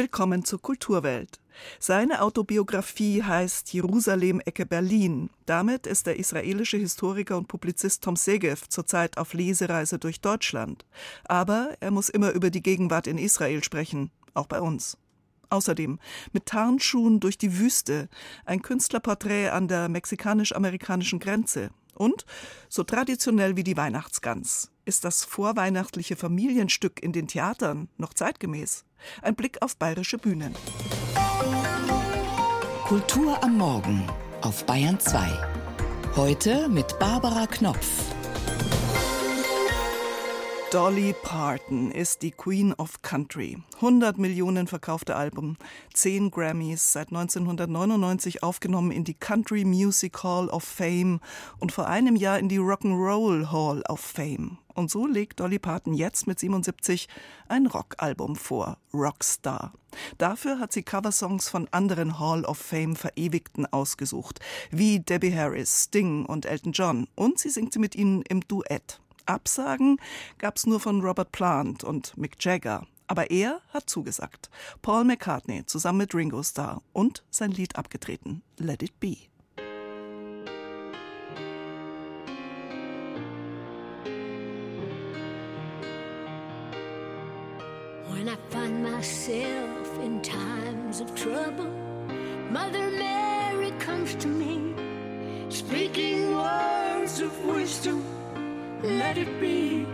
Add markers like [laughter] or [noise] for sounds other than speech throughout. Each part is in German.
Willkommen zur Kulturwelt. Seine Autobiografie heißt Jerusalem Ecke Berlin. Damit ist der israelische Historiker und Publizist Tom Segev zurzeit auf Lesereise durch Deutschland. Aber er muss immer über die Gegenwart in Israel sprechen, auch bei uns. Außerdem mit Tarnschuhen durch die Wüste, ein Künstlerporträt an der mexikanisch-amerikanischen Grenze und so traditionell wie die Weihnachtsgans. Ist das vorweihnachtliche Familienstück in den Theatern noch zeitgemäß? Ein Blick auf bayerische Bühnen. Kultur am Morgen auf Bayern 2. Heute mit Barbara Knopf. Dolly Parton ist die Queen of Country. 100 Millionen verkaufte Alben, 10 Grammys, seit 1999 aufgenommen in die Country Music Hall of Fame und vor einem Jahr in die Rock'n'Roll Hall of Fame. Und so legt Dolly Parton jetzt mit 77 ein Rockalbum vor, Rockstar. Dafür hat sie Coversongs von anderen Hall of Fame Verewigten ausgesucht, wie Debbie Harris, Sting und Elton John. Und sie singt sie mit ihnen im Duett. Absagen gab's nur von Robert Plant und Mick Jagger. Aber er hat zugesagt. Paul McCartney zusammen mit Ringo Starr und sein Lied abgetreten, Let It Be. When I find myself in times of trouble, Mother Mary comes to me, speaking words of wisdom let it be.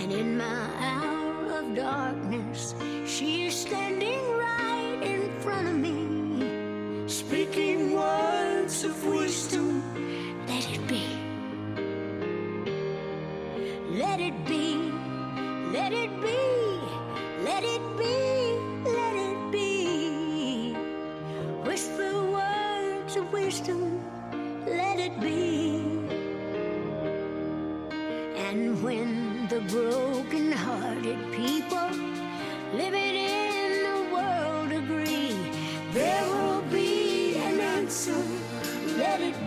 And in my hour of darkness, she is standing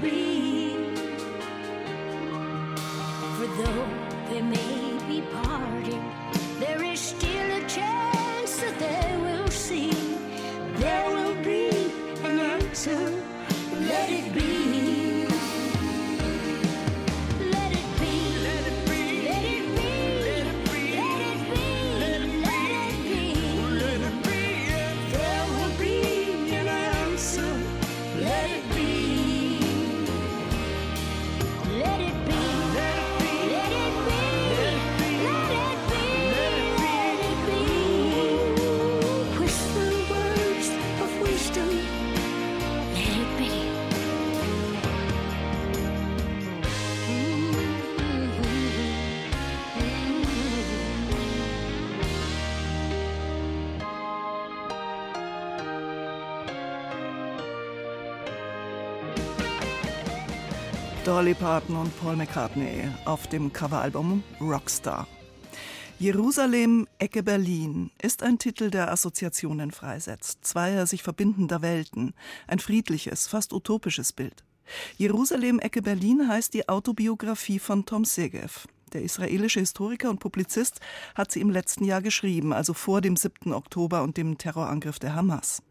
be. For though they may Dolly Parton und Paul McCartney auf dem Coveralbum Rockstar. Jerusalem, Ecke Berlin ist ein Titel, der Assoziationen freisetzt, zweier sich verbindender Welten, ein friedliches, fast utopisches Bild. Jerusalem, Ecke Berlin heißt die Autobiografie von Tom Segev. Der israelische Historiker und Publizist hat sie im letzten Jahr geschrieben, also vor dem 7. Oktober und dem Terrorangriff der Hamas.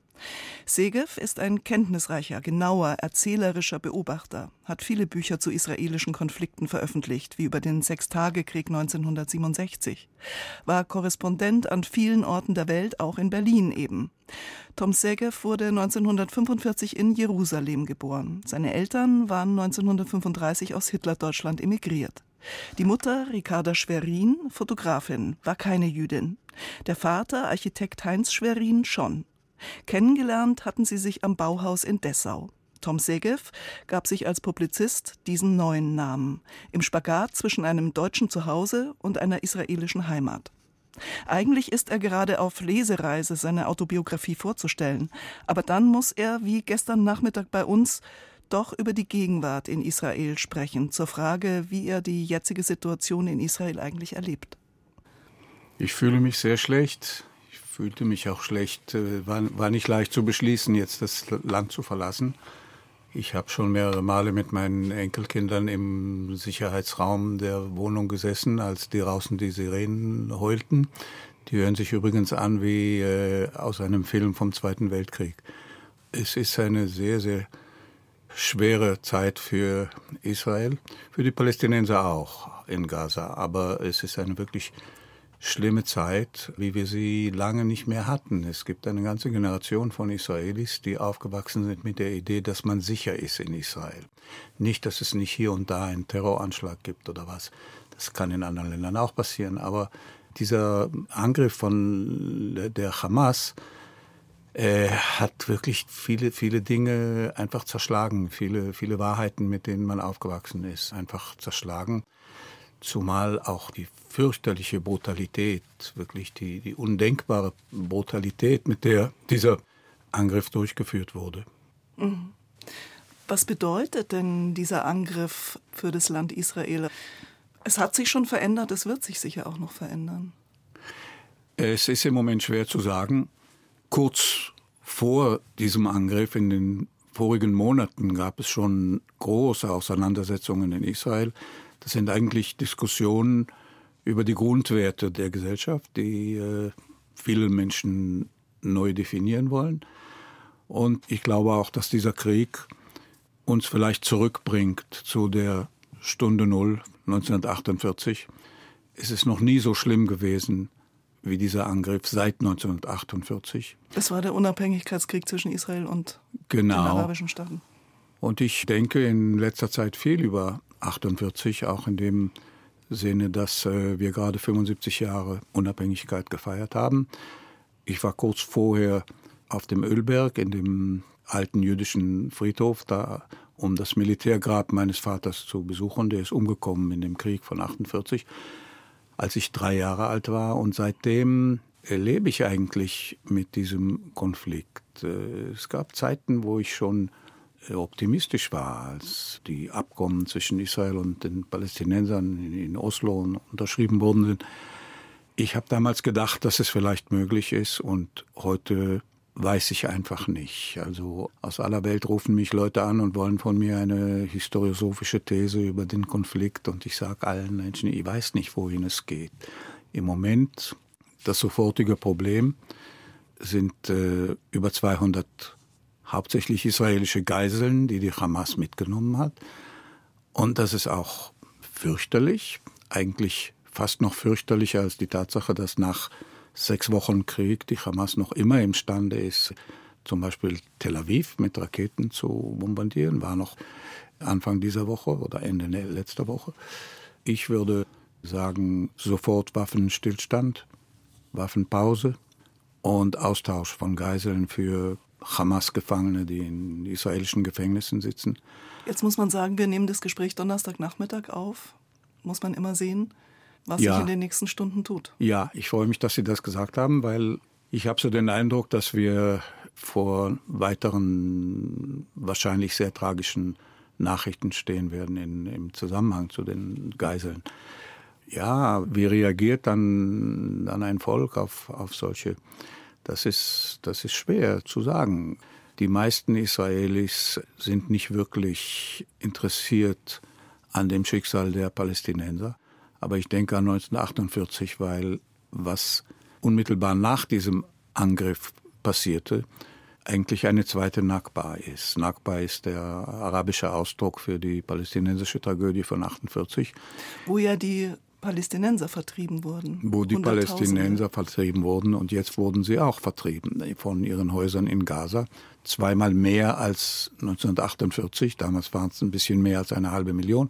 Segev ist ein kenntnisreicher, genauer, erzählerischer Beobachter, hat viele Bücher zu israelischen Konflikten veröffentlicht, wie über den Sechstagekrieg 1967, war Korrespondent an vielen Orten der Welt, auch in Berlin eben. Tom Segev wurde 1945 in Jerusalem geboren. Seine Eltern waren 1935 aus Hitlerdeutschland emigriert. Die Mutter, Ricarda Schwerin, Fotografin, war keine Jüdin. Der Vater, Architekt Heinz Schwerin, schon. Kennengelernt hatten sie sich am Bauhaus in Dessau. Tom Segev gab sich als Publizist diesen neuen Namen, im Spagat zwischen einem deutschen Zuhause und einer israelischen Heimat. Eigentlich ist er gerade auf Lesereise, seine Autobiografie vorzustellen, aber dann muss er, wie gestern Nachmittag bei uns, doch über die Gegenwart in Israel sprechen, zur Frage, wie er die jetzige Situation in Israel eigentlich erlebt. Ich fühle mich sehr schlecht fühlte mich auch schlecht, war, war nicht leicht zu beschließen, jetzt das Land zu verlassen. Ich habe schon mehrere Male mit meinen Enkelkindern im Sicherheitsraum der Wohnung gesessen, als die draußen die Sirenen heulten. Die hören sich übrigens an wie äh, aus einem Film vom Zweiten Weltkrieg. Es ist eine sehr, sehr schwere Zeit für Israel, für die Palästinenser auch in Gaza. Aber es ist eine wirklich schlimme Zeit, wie wir sie lange nicht mehr hatten. Es gibt eine ganze Generation von Israelis, die aufgewachsen sind mit der Idee, dass man sicher ist in Israel. Nicht, dass es nicht hier und da einen Terroranschlag gibt oder was. Das kann in anderen Ländern auch passieren. Aber dieser Angriff von der Hamas äh, hat wirklich viele, viele Dinge einfach zerschlagen. Viele, viele Wahrheiten, mit denen man aufgewachsen ist, einfach zerschlagen. Zumal auch die fürchterliche Brutalität, wirklich die, die undenkbare Brutalität, mit der dieser Angriff durchgeführt wurde. Mhm. Was bedeutet denn dieser Angriff für das Land Israel? Es hat sich schon verändert, es wird sich sicher auch noch verändern. Es ist im Moment schwer zu sagen. Kurz vor diesem Angriff in den vorigen Monaten gab es schon große Auseinandersetzungen in Israel das sind eigentlich Diskussionen über die Grundwerte der Gesellschaft, die äh, viele Menschen neu definieren wollen. Und ich glaube auch, dass dieser Krieg uns vielleicht zurückbringt zu der Stunde Null 1948. Es ist noch nie so schlimm gewesen wie dieser Angriff seit 1948. Das war der Unabhängigkeitskrieg zwischen Israel und genau. den arabischen Staaten. Und ich denke in letzter Zeit viel über 48, auch in dem Sinne, dass äh, wir gerade 75 Jahre Unabhängigkeit gefeiert haben. Ich war kurz vorher auf dem Ölberg in dem alten jüdischen Friedhof, da um das Militärgrab meines Vaters zu besuchen. Der ist umgekommen in dem Krieg von 48, als ich drei Jahre alt war. Und seitdem erlebe ich eigentlich mit diesem Konflikt. Äh, es gab Zeiten, wo ich schon optimistisch war, als die Abkommen zwischen Israel und den Palästinensern in Oslo unterschrieben worden sind. Ich habe damals gedacht, dass es vielleicht möglich ist und heute weiß ich einfach nicht. Also aus aller Welt rufen mich Leute an und wollen von mir eine historiosophische These über den Konflikt und ich sage allen Menschen, ich weiß nicht, wohin es geht. Im Moment das sofortige Problem sind äh, über 200 hauptsächlich israelische Geiseln, die die Hamas mitgenommen hat. Und das ist auch fürchterlich, eigentlich fast noch fürchterlicher als die Tatsache, dass nach sechs Wochen Krieg die Hamas noch immer imstande ist, zum Beispiel Tel Aviv mit Raketen zu bombardieren, war noch Anfang dieser Woche oder Ende letzter Woche. Ich würde sagen, sofort Waffenstillstand, Waffenpause und Austausch von Geiseln für Hamas-Gefangene, die in israelischen Gefängnissen sitzen. Jetzt muss man sagen, wir nehmen das Gespräch Donnerstagnachmittag auf. Muss man immer sehen, was ja. sich in den nächsten Stunden tut. Ja, ich freue mich, dass Sie das gesagt haben, weil ich habe so den Eindruck, dass wir vor weiteren, wahrscheinlich sehr tragischen Nachrichten stehen werden in, im Zusammenhang zu den Geiseln. Ja, wie reagiert dann, dann ein Volk auf, auf solche das ist, das ist schwer zu sagen. Die meisten Israelis sind nicht wirklich interessiert an dem Schicksal der Palästinenser. Aber ich denke an 1948, weil was unmittelbar nach diesem Angriff passierte, eigentlich eine zweite Nakba ist. Nakba ist der arabische Ausdruck für die palästinensische Tragödie von 48. Wo ja die Palästinenser vertrieben wurden. Wo die Palästinenser vertrieben wurden und jetzt wurden sie auch vertrieben von ihren Häusern in Gaza. Zweimal mehr als 1948. Damals waren es ein bisschen mehr als eine halbe Million.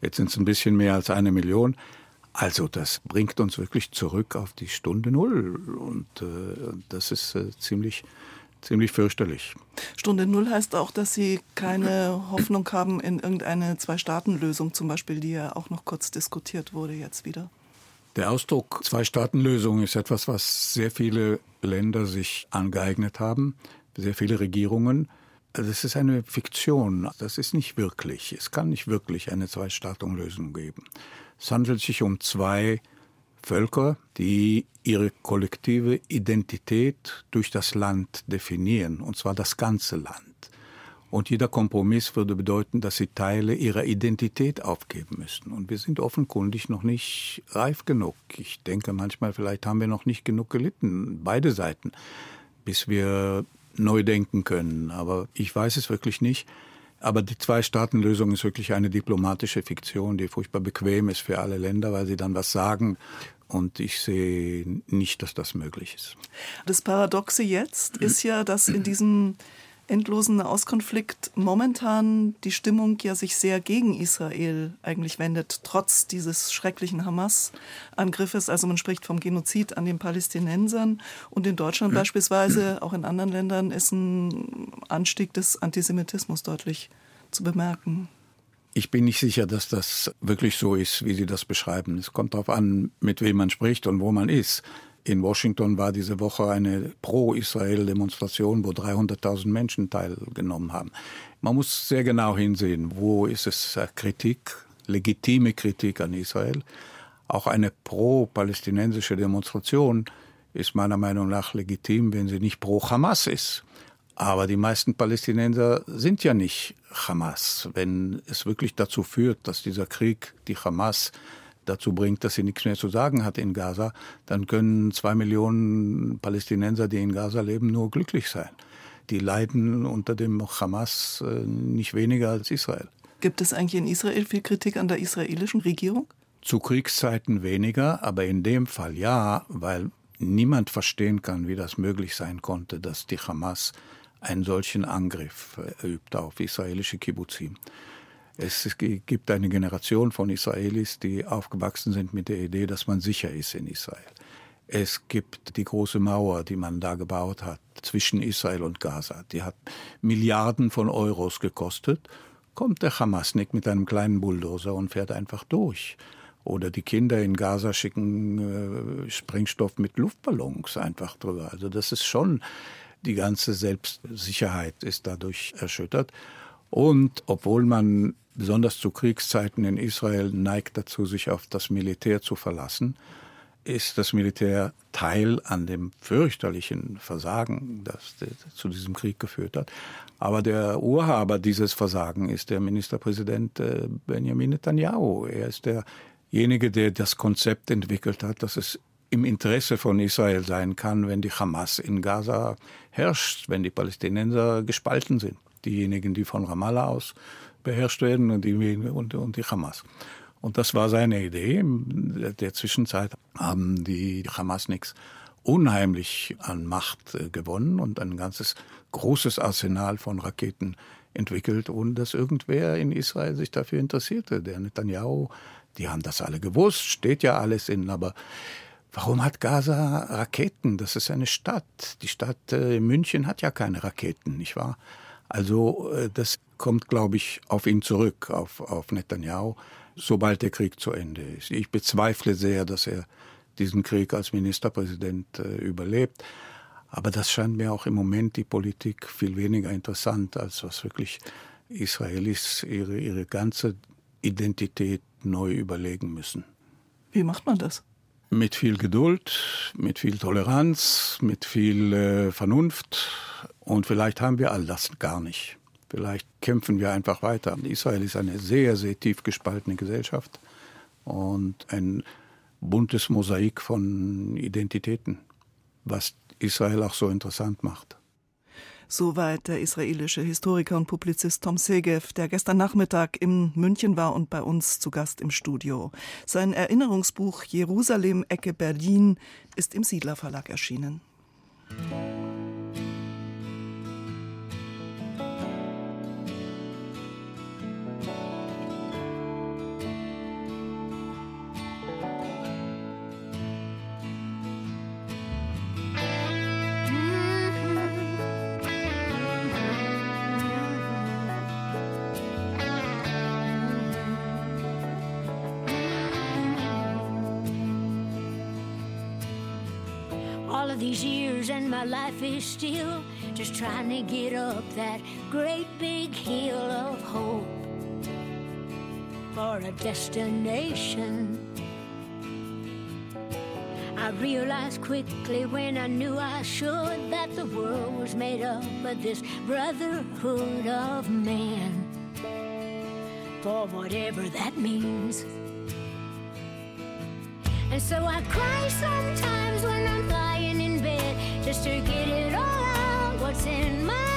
Jetzt sind es ein bisschen mehr als eine Million. Also das bringt uns wirklich zurück auf die Stunde Null. Und äh, das ist äh, ziemlich ziemlich fürchterlich. Stunde Null heißt auch, dass Sie keine [clears throat] Hoffnung haben in irgendeine Zwei-Staaten-Lösung zum Beispiel, die ja auch noch kurz diskutiert wurde jetzt wieder. Der Ausdruck Zwei-Staaten-Lösung ist etwas, was sehr viele Länder sich angeeignet haben, sehr viele Regierungen. Das ist eine Fiktion. Das ist nicht wirklich. Es kann nicht wirklich eine Zwei-Staaten-Lösung geben. Es handelt sich um zwei Völker, die ihre kollektive Identität durch das Land definieren, und zwar das ganze Land. Und jeder Kompromiss würde bedeuten, dass sie Teile ihrer Identität aufgeben müssten. Und wir sind offenkundig noch nicht reif genug. Ich denke manchmal, vielleicht haben wir noch nicht genug gelitten, beide Seiten, bis wir neu denken können. Aber ich weiß es wirklich nicht. Aber die Zwei-Staaten-Lösung ist wirklich eine diplomatische Fiktion, die furchtbar bequem ist für alle Länder, weil sie dann was sagen. Und ich sehe nicht, dass das möglich ist. Das Paradoxe jetzt ist ja, dass in diesem endlosen Auskonflikt momentan die Stimmung ja sich sehr gegen Israel eigentlich wendet, trotz dieses schrecklichen Hamas-Angriffes. Also man spricht vom Genozid an den Palästinensern und in Deutschland ja. beispielsweise, auch in anderen Ländern, ist ein Anstieg des Antisemitismus deutlich zu bemerken. Ich bin nicht sicher, dass das wirklich so ist, wie Sie das beschreiben. Es kommt darauf an, mit wem man spricht und wo man ist. In Washington war diese Woche eine Pro-Israel-Demonstration, wo 300.000 Menschen teilgenommen haben. Man muss sehr genau hinsehen, wo ist es Kritik, legitime Kritik an Israel. Auch eine pro-palästinensische Demonstration ist meiner Meinung nach legitim, wenn sie nicht pro-Hamas ist. Aber die meisten Palästinenser sind ja nicht Hamas. Wenn es wirklich dazu führt, dass dieser Krieg die Hamas dazu bringt, dass sie nichts mehr zu sagen hat in Gaza, dann können zwei Millionen Palästinenser, die in Gaza leben, nur glücklich sein. Die leiden unter dem Hamas äh, nicht weniger als Israel. Gibt es eigentlich in Israel viel Kritik an der israelischen Regierung? Zu Kriegszeiten weniger, aber in dem Fall ja, weil niemand verstehen kann, wie das möglich sein konnte, dass die Hamas einen solchen Angriff äh, übt auf israelische Kibbuzim. Es gibt eine Generation von Israelis, die aufgewachsen sind mit der Idee, dass man sicher ist in Israel. Es gibt die große Mauer, die man da gebaut hat zwischen Israel und Gaza. Die hat Milliarden von Euros gekostet. Kommt der Hamasnik mit einem kleinen Bulldozer und fährt einfach durch. Oder die Kinder in Gaza schicken äh, Sprengstoff mit Luftballons einfach drüber. Also das ist schon, die ganze Selbstsicherheit ist dadurch erschüttert. Und obwohl man besonders zu Kriegszeiten in Israel neigt dazu, sich auf das Militär zu verlassen, ist das Militär Teil an dem fürchterlichen Versagen, das zu diesem Krieg geführt hat. Aber der Urhaber dieses Versagen ist der Ministerpräsident äh, Benjamin Netanyahu. Er ist derjenige, der das Konzept entwickelt hat, dass es im Interesse von Israel sein kann, wenn die Hamas in Gaza herrscht, wenn die Palästinenser gespalten sind. Diejenigen, die von Ramallah aus beherrscht werden und die, und, und die Hamas. Und das war seine Idee. In der Zwischenzeit haben die Hamasniks unheimlich an Macht äh, gewonnen und ein ganzes großes Arsenal von Raketen entwickelt, ohne dass irgendwer in Israel sich dafür interessierte. Der Netanyahu, die haben das alle gewusst, steht ja alles in, aber warum hat Gaza Raketen? Das ist eine Stadt. Die Stadt äh, München hat ja keine Raketen, nicht wahr? Also äh, das kommt, glaube ich, auf ihn zurück, auf, auf Netanyahu, sobald der Krieg zu Ende ist. Ich bezweifle sehr, dass er diesen Krieg als Ministerpräsident äh, überlebt. Aber das scheint mir auch im Moment die Politik viel weniger interessant, als was wirklich Israelis ihre, ihre ganze Identität neu überlegen müssen. Wie macht man das? Mit viel Geduld, mit viel Toleranz, mit viel äh, Vernunft. Und vielleicht haben wir all das gar nicht. Vielleicht kämpfen wir einfach weiter. Israel ist eine sehr, sehr tief gespaltene Gesellschaft und ein buntes Mosaik von Identitäten, was Israel auch so interessant macht. Soweit der israelische Historiker und Publizist Tom Segev, der gestern Nachmittag in München war und bei uns zu Gast im Studio. Sein Erinnerungsbuch Jerusalem Ecke Berlin ist im Siedler Verlag erschienen. Life is still just trying to get up that great big hill of hope for a destination. I realized quickly when I knew I should that the world was made up of this brotherhood of man. For whatever that means. And so I cry sometimes when I'm lying in bed just to get it all out what's in my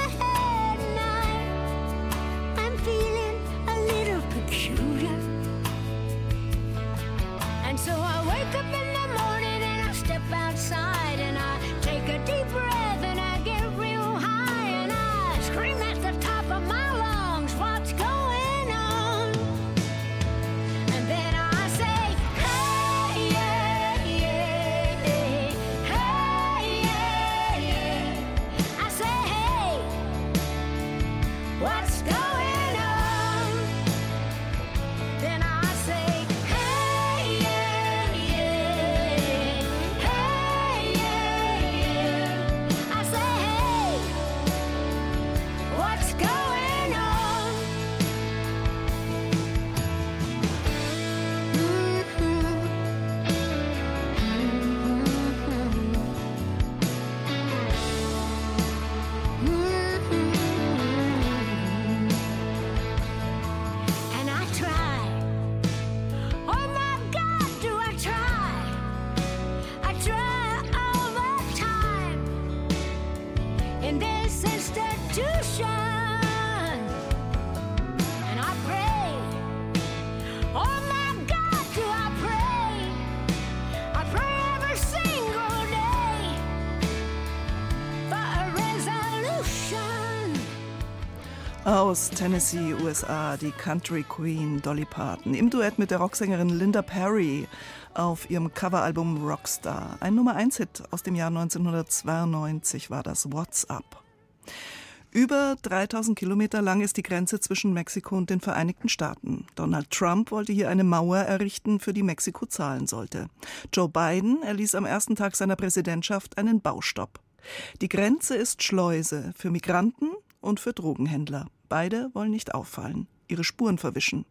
Aus Tennessee, USA, die Country Queen Dolly Parton im Duett mit der Rocksängerin Linda Perry auf ihrem Coveralbum Rockstar. Ein Nummer 1 Hit aus dem Jahr 1992 war das What's Up. Über 3000 Kilometer lang ist die Grenze zwischen Mexiko und den Vereinigten Staaten. Donald Trump wollte hier eine Mauer errichten, für die Mexiko zahlen sollte. Joe Biden erließ am ersten Tag seiner Präsidentschaft einen Baustopp. Die Grenze ist Schleuse für Migranten und für Drogenhändler. Beide wollen nicht auffallen, ihre Spuren verwischen.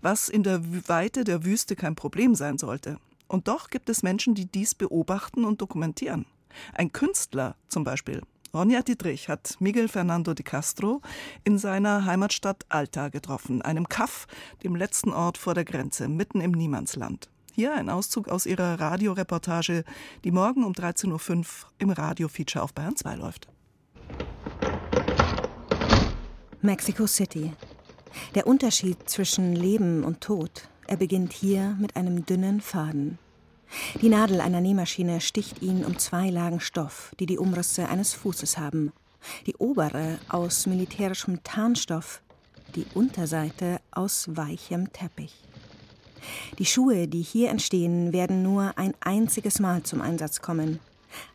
Was in der Weite der Wüste kein Problem sein sollte. Und doch gibt es Menschen, die dies beobachten und dokumentieren. Ein Künstler zum Beispiel. Ronja Dietrich hat Miguel Fernando de Castro in seiner Heimatstadt Alta getroffen, einem Kaff, dem letzten Ort vor der Grenze, mitten im Niemandsland. Hier ein Auszug aus ihrer Radioreportage, die morgen um 13.05 Uhr im Radiofeature auf Bayern 2 läuft. Mexico City. Der Unterschied zwischen Leben und Tod, er beginnt hier mit einem dünnen Faden. Die Nadel einer Nähmaschine sticht ihn um zwei Lagen Stoff, die die Umrisse eines Fußes haben. Die obere aus militärischem Tarnstoff, die Unterseite aus weichem Teppich. Die Schuhe, die hier entstehen, werden nur ein einziges Mal zum Einsatz kommen.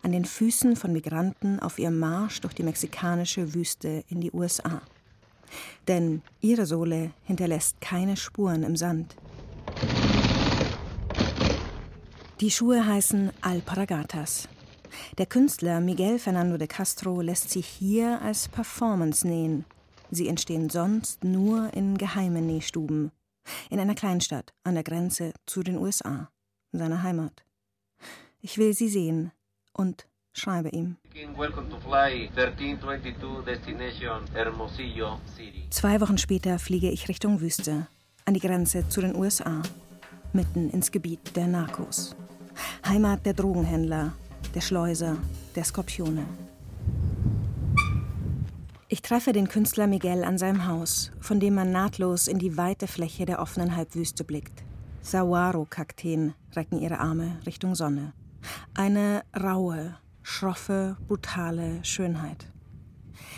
An den Füßen von Migranten auf ihrem Marsch durch die mexikanische Wüste in die USA. Denn ihre Sohle hinterlässt keine Spuren im Sand. Die Schuhe heißen Alparagatas. Der Künstler Miguel Fernando de Castro lässt sie hier als Performance nähen. Sie entstehen sonst nur in geheimen Nähstuben. In einer Kleinstadt an der Grenze zu den USA, seiner Heimat. Ich will sie sehen und schreibe ihm. Welcome to fly 1322 destination Hermosillo City. Zwei Wochen später fliege ich Richtung Wüste, an die Grenze zu den USA, mitten ins Gebiet der Narcos. Heimat der Drogenhändler, der Schleuser, der Skorpione. Ich treffe den Künstler Miguel an seinem Haus, von dem man nahtlos in die weite Fläche der offenen Halbwüste blickt. Saguaro-Kakteen recken ihre Arme Richtung Sonne. Eine raue, schroffe, brutale Schönheit.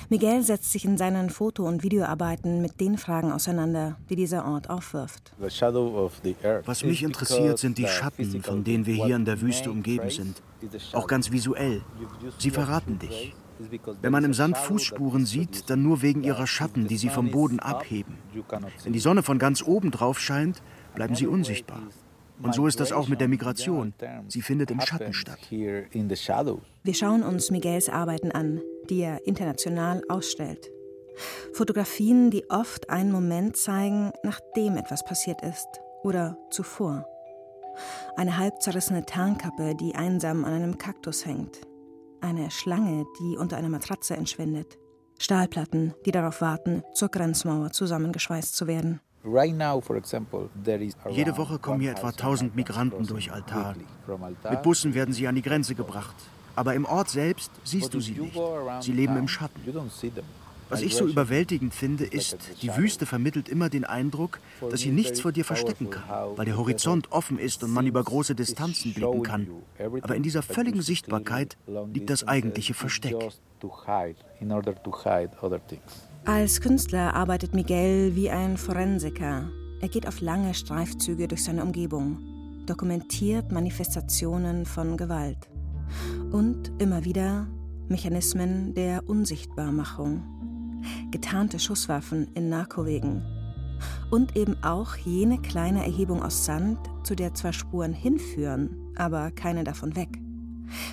Miguel setzt sich in seinen Foto- und Videoarbeiten mit den Fragen auseinander, die dieser Ort aufwirft. Was mich interessiert, sind die Schatten, von denen wir hier in der Wüste umgeben sind. Auch ganz visuell. Sie verraten dich. Wenn man im Sand Fußspuren sieht, dann nur wegen ihrer Schatten, die sie vom Boden abheben. Wenn die Sonne von ganz oben drauf scheint, bleiben sie unsichtbar. Und so ist das auch mit der Migration. Sie findet im Schatten statt. Wir schauen uns Miguels Arbeiten an, die er international ausstellt. Fotografien, die oft einen Moment zeigen, nachdem etwas passiert ist oder zuvor. Eine halb zerrissene Tarnkappe, die einsam an einem Kaktus hängt. Eine Schlange, die unter einer Matratze entschwindet. Stahlplatten, die darauf warten, zur Grenzmauer zusammengeschweißt zu werden. Jede Woche kommen hier etwa 1000 Migranten durch Altar. Mit Bussen werden sie an die Grenze gebracht. Aber im Ort selbst siehst du sie nicht. Sie leben im Schatten. Was ich so überwältigend finde, ist, die Wüste vermittelt immer den Eindruck, dass sie nichts vor dir verstecken kann, weil der Horizont offen ist und man über große Distanzen blicken kann. Aber in dieser völligen Sichtbarkeit liegt das eigentliche Versteck. Als Künstler arbeitet Miguel wie ein Forensiker. Er geht auf lange Streifzüge durch seine Umgebung, dokumentiert Manifestationen von Gewalt und immer wieder Mechanismen der Unsichtbarmachung getarnte Schusswaffen in Narkowegen und eben auch jene kleine Erhebung aus Sand, zu der zwar Spuren hinführen, aber keine davon weg,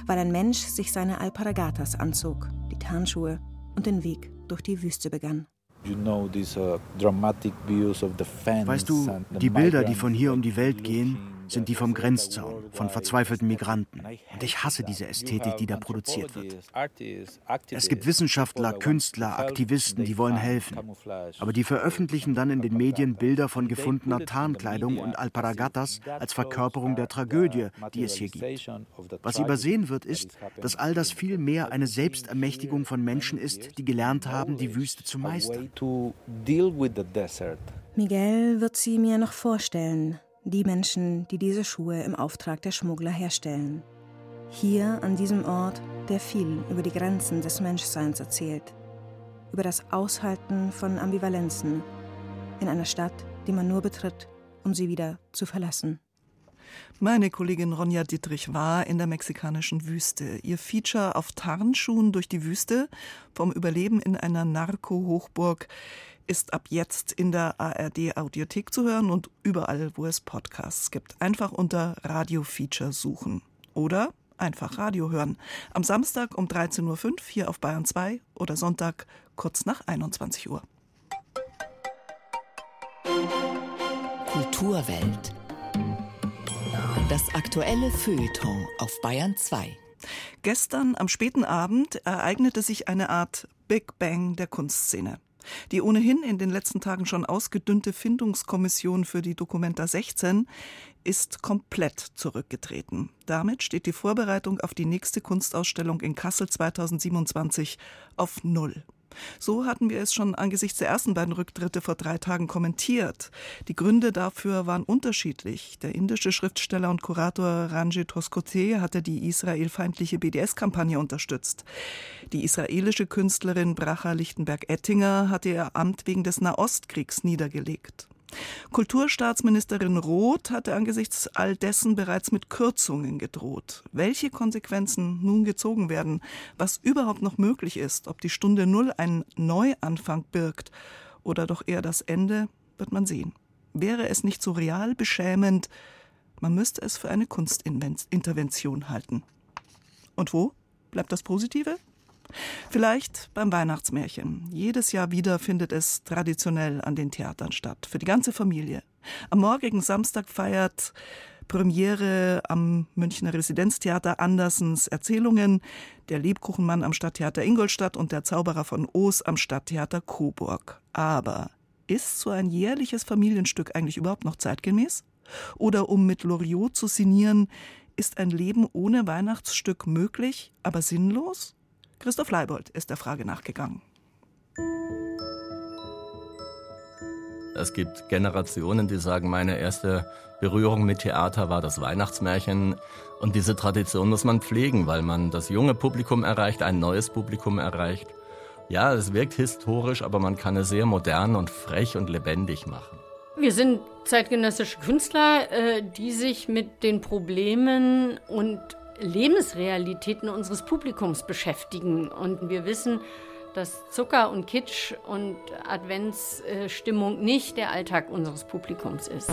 weil ein Mensch sich seine Alparagatas anzog, die Tarnschuhe und den Weg durch die Wüste begann. Uh, weißt du, die Bilder, die von hier um die Welt gehen, sind die vom Grenzzaun, von verzweifelten Migranten. Und ich hasse diese Ästhetik, die da produziert wird. Es gibt Wissenschaftler, Künstler, Aktivisten, die wollen helfen. Aber die veröffentlichen dann in den Medien Bilder von gefundener Tarnkleidung und Alparagatas als Verkörperung der Tragödie, die es hier gibt. Was übersehen wird, ist, dass all das viel mehr eine Selbstermächtigung von Menschen ist, die gelernt haben, die Wüste zu meistern. Miguel wird sie mir noch vorstellen, die Menschen, die diese Schuhe im Auftrag der Schmuggler herstellen. Hier an diesem Ort, der viel über die Grenzen des Menschseins erzählt, über das Aushalten von Ambivalenzen in einer Stadt, die man nur betritt, um sie wieder zu verlassen. Meine Kollegin Ronja Dietrich war in der mexikanischen Wüste. Ihr Feature auf Tarnschuhen durch die Wüste vom Überleben in einer Narko-Hochburg ist ab jetzt in der ARD Audiothek zu hören und überall, wo es Podcasts gibt. Einfach unter Radio Feature suchen. Oder einfach Radio hören. Am Samstag um 13.05 Uhr hier auf Bayern 2 oder Sonntag kurz nach 21 Uhr. Kulturwelt. Das aktuelle Feuilleton auf Bayern 2. Gestern am späten Abend ereignete sich eine Art Big Bang der Kunstszene. Die ohnehin in den letzten Tagen schon ausgedünnte Findungskommission für die Dokumenta 16 ist komplett zurückgetreten. Damit steht die Vorbereitung auf die nächste Kunstausstellung in Kassel 2027 auf Null. So hatten wir es schon angesichts der ersten beiden Rücktritte vor drei Tagen kommentiert. Die Gründe dafür waren unterschiedlich. Der indische Schriftsteller und Kurator Ranjit Hoskote hatte die israelfeindliche BDS-Kampagne unterstützt. Die israelische Künstlerin Bracha Lichtenberg-Ettinger hatte ihr Amt wegen des Nahostkriegs niedergelegt. Kulturstaatsministerin Roth hatte angesichts all dessen bereits mit Kürzungen gedroht. Welche Konsequenzen nun gezogen werden, was überhaupt noch möglich ist, ob die Stunde Null einen Neuanfang birgt oder doch eher das Ende, wird man sehen. Wäre es nicht so real beschämend, man müsste es für eine Kunstintervention halten. Und wo bleibt das Positive? Vielleicht beim Weihnachtsmärchen. Jedes Jahr wieder findet es traditionell an den Theatern statt, für die ganze Familie. Am morgigen Samstag feiert Premiere am Münchner Residenztheater Andersens Erzählungen, der Lebkuchenmann am Stadttheater Ingolstadt und der Zauberer von Oos am Stadttheater Coburg. Aber ist so ein jährliches Familienstück eigentlich überhaupt noch zeitgemäß? Oder um mit Loriot zu sinnieren, ist ein Leben ohne Weihnachtsstück möglich, aber sinnlos? Christoph Leibold ist der Frage nachgegangen. Es gibt Generationen, die sagen, meine erste Berührung mit Theater war das Weihnachtsmärchen. Und diese Tradition muss man pflegen, weil man das junge Publikum erreicht, ein neues Publikum erreicht. Ja, es wirkt historisch, aber man kann es sehr modern und frech und lebendig machen. Wir sind zeitgenössische Künstler, äh, die sich mit den Problemen und Lebensrealitäten unseres Publikums beschäftigen. Und wir wissen, dass Zucker und Kitsch und Adventsstimmung nicht der Alltag unseres Publikums ist.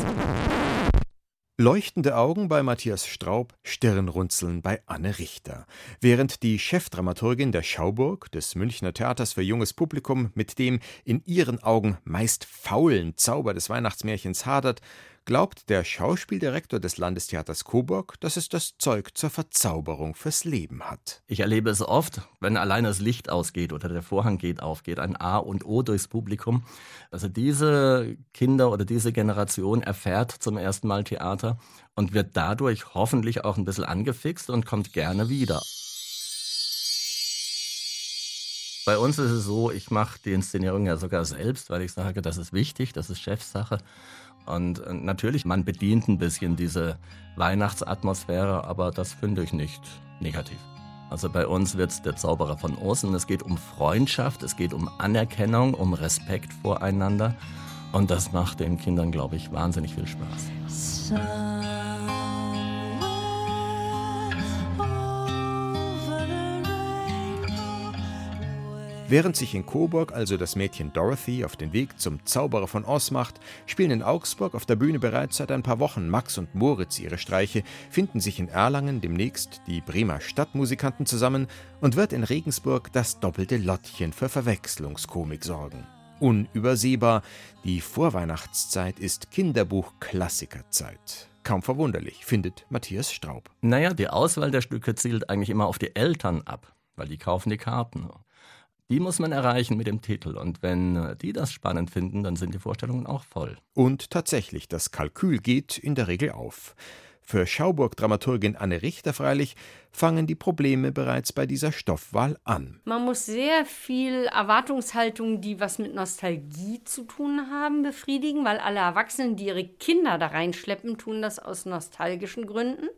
Leuchtende Augen bei Matthias Straub, Stirnrunzeln bei Anne Richter. Während die Chefdramaturgin der Schauburg, des Münchner Theaters für junges Publikum, mit dem in ihren Augen meist faulen Zauber des Weihnachtsmärchens hadert, glaubt der Schauspieldirektor des Landestheaters Coburg, dass es das Zeug zur Verzauberung fürs Leben hat. Ich erlebe es oft, wenn allein das Licht ausgeht oder der Vorhang geht auf, geht ein A und O durchs Publikum. Also diese Kinder oder diese Generation erfährt zum ersten Mal Theater und wird dadurch hoffentlich auch ein bisschen angefixt und kommt gerne wieder. Bei uns ist es so, ich mache die Inszenierung ja sogar selbst, weil ich sage, das ist wichtig, das ist Chefsache. Und äh, natürlich, man bedient ein bisschen diese Weihnachtsatmosphäre, aber das finde ich nicht negativ. Also bei uns wird es der Zauberer von Osten. Es geht um Freundschaft, es geht um Anerkennung, um Respekt voreinander. Und das macht den Kindern, glaube ich, wahnsinnig viel Spaß. So Während sich in Coburg also das Mädchen Dorothy auf den Weg zum Zauberer von Oz macht, spielen in Augsburg auf der Bühne bereits seit ein paar Wochen Max und Moritz ihre Streiche, finden sich in Erlangen demnächst die Bremer Stadtmusikanten zusammen und wird in Regensburg das doppelte Lottchen für Verwechslungskomik sorgen. Unübersehbar, die Vorweihnachtszeit ist Kinderbuch-Klassikerzeit. Kaum verwunderlich, findet Matthias Straub. Naja, die Auswahl der Stücke zielt eigentlich immer auf die Eltern ab, weil die kaufen die Karten. Die muss man erreichen mit dem Titel. Und wenn äh, die das spannend finden, dann sind die Vorstellungen auch voll. Und tatsächlich, das Kalkül geht in der Regel auf. Für Schauburg-Dramaturgin Anne Richter freilich fangen die Probleme bereits bei dieser Stoffwahl an. Man muss sehr viel Erwartungshaltungen, die was mit Nostalgie zu tun haben, befriedigen, weil alle Erwachsenen, die ihre Kinder da reinschleppen, tun das aus nostalgischen Gründen.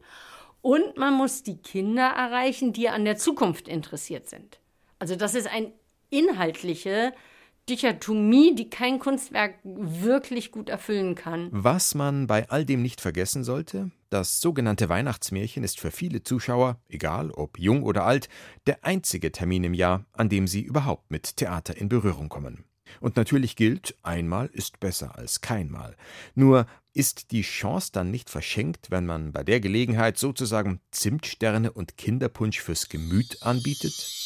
Und man muss die Kinder erreichen, die an der Zukunft interessiert sind. Also das ist ein inhaltliche Dichotomie, die kein Kunstwerk wirklich gut erfüllen kann. Was man bei all dem nicht vergessen sollte, das sogenannte Weihnachtsmärchen ist für viele Zuschauer, egal ob jung oder alt, der einzige Termin im Jahr, an dem sie überhaupt mit Theater in Berührung kommen. Und natürlich gilt, einmal ist besser als keinmal. Nur ist die Chance dann nicht verschenkt, wenn man bei der Gelegenheit sozusagen Zimtsterne und Kinderpunsch fürs Gemüt anbietet?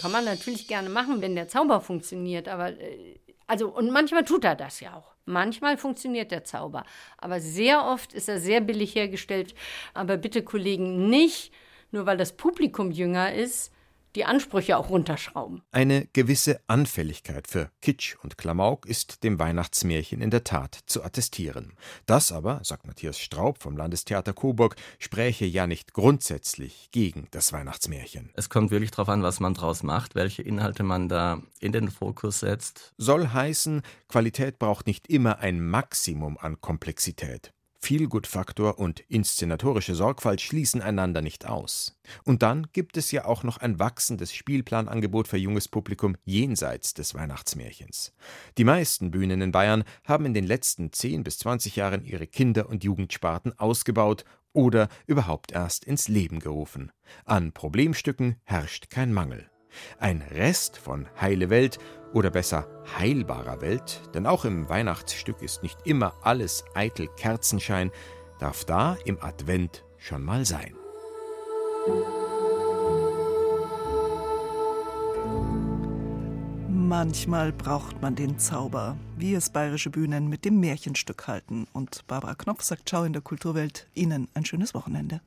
Kann man natürlich gerne machen, wenn der Zauber funktioniert, aber äh, also und manchmal tut er das ja auch. Manchmal funktioniert der Zauber, aber sehr oft ist er sehr billig hergestellt. Aber bitte Kollegen nicht, nur weil das Publikum jünger ist, die Ansprüche auch runterschrauben. Eine gewisse Anfälligkeit für Kitsch und Klamauk ist dem Weihnachtsmärchen in der Tat zu attestieren. Das aber, sagt Matthias Straub vom Landestheater Coburg, spräche ja nicht grundsätzlich gegen das Weihnachtsmärchen. Es kommt wirklich darauf an, was man draus macht, welche Inhalte man da in den Fokus setzt. Soll heißen, Qualität braucht nicht immer ein Maximum an Komplexität. Feelgood-Faktor und inszenatorische Sorgfalt schließen einander nicht aus. Und dann gibt es ja auch noch ein wachsendes Spielplanangebot für junges Publikum jenseits des Weihnachtsmärchens. Die meisten Bühnen in Bayern haben in den letzten 10 bis 20 Jahren ihre Kinder- und Jugendsparten ausgebaut oder überhaupt erst ins Leben gerufen. An Problemstücken herrscht kein Mangel. Ein Rest von Heile Welt oder besser heilbarer Welt, denn auch im Weihnachtsstück ist nicht immer alles eitel Kerzenschein, darf da im Advent schon mal sein. Manchmal braucht man den Zauber, wie es bayerische Bühnen mit dem Märchenstück halten. Und Barbara Knopf sagt Ciao in der Kulturwelt. Ihnen ein schönes Wochenende.